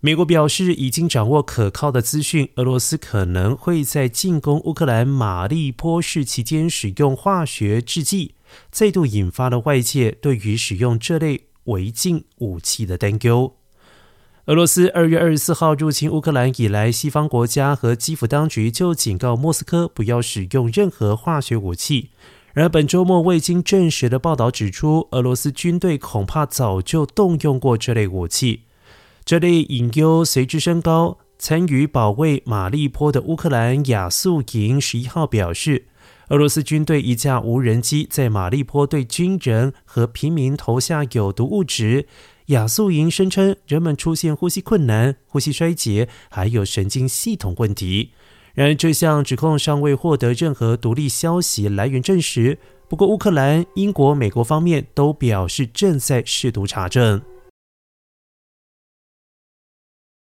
美国表示已经掌握可靠的资讯，俄罗斯可能会在进攻乌克兰马利波市期间使用化学制剂，再度引发了外界对于使用这类违禁武器的担忧。俄罗斯二月二十四号入侵乌克兰以来，西方国家和基辅当局就警告莫斯科不要使用任何化学武器。然而，本周末未经证实的报道指出，俄罗斯军队恐怕早就动用过这类武器。这类隐忧随之升高。参与保卫马利坡的乌克兰亚速营十一号表示，俄罗斯军队一架无人机在马利坡对军人和平民投下有毒物质。亚速营声称，人们出现呼吸困难、呼吸衰竭，还有神经系统问题。然而，这项指控尚未获得任何独立消息来源证实。不过，乌克兰、英国、美国方面都表示正在试图查证。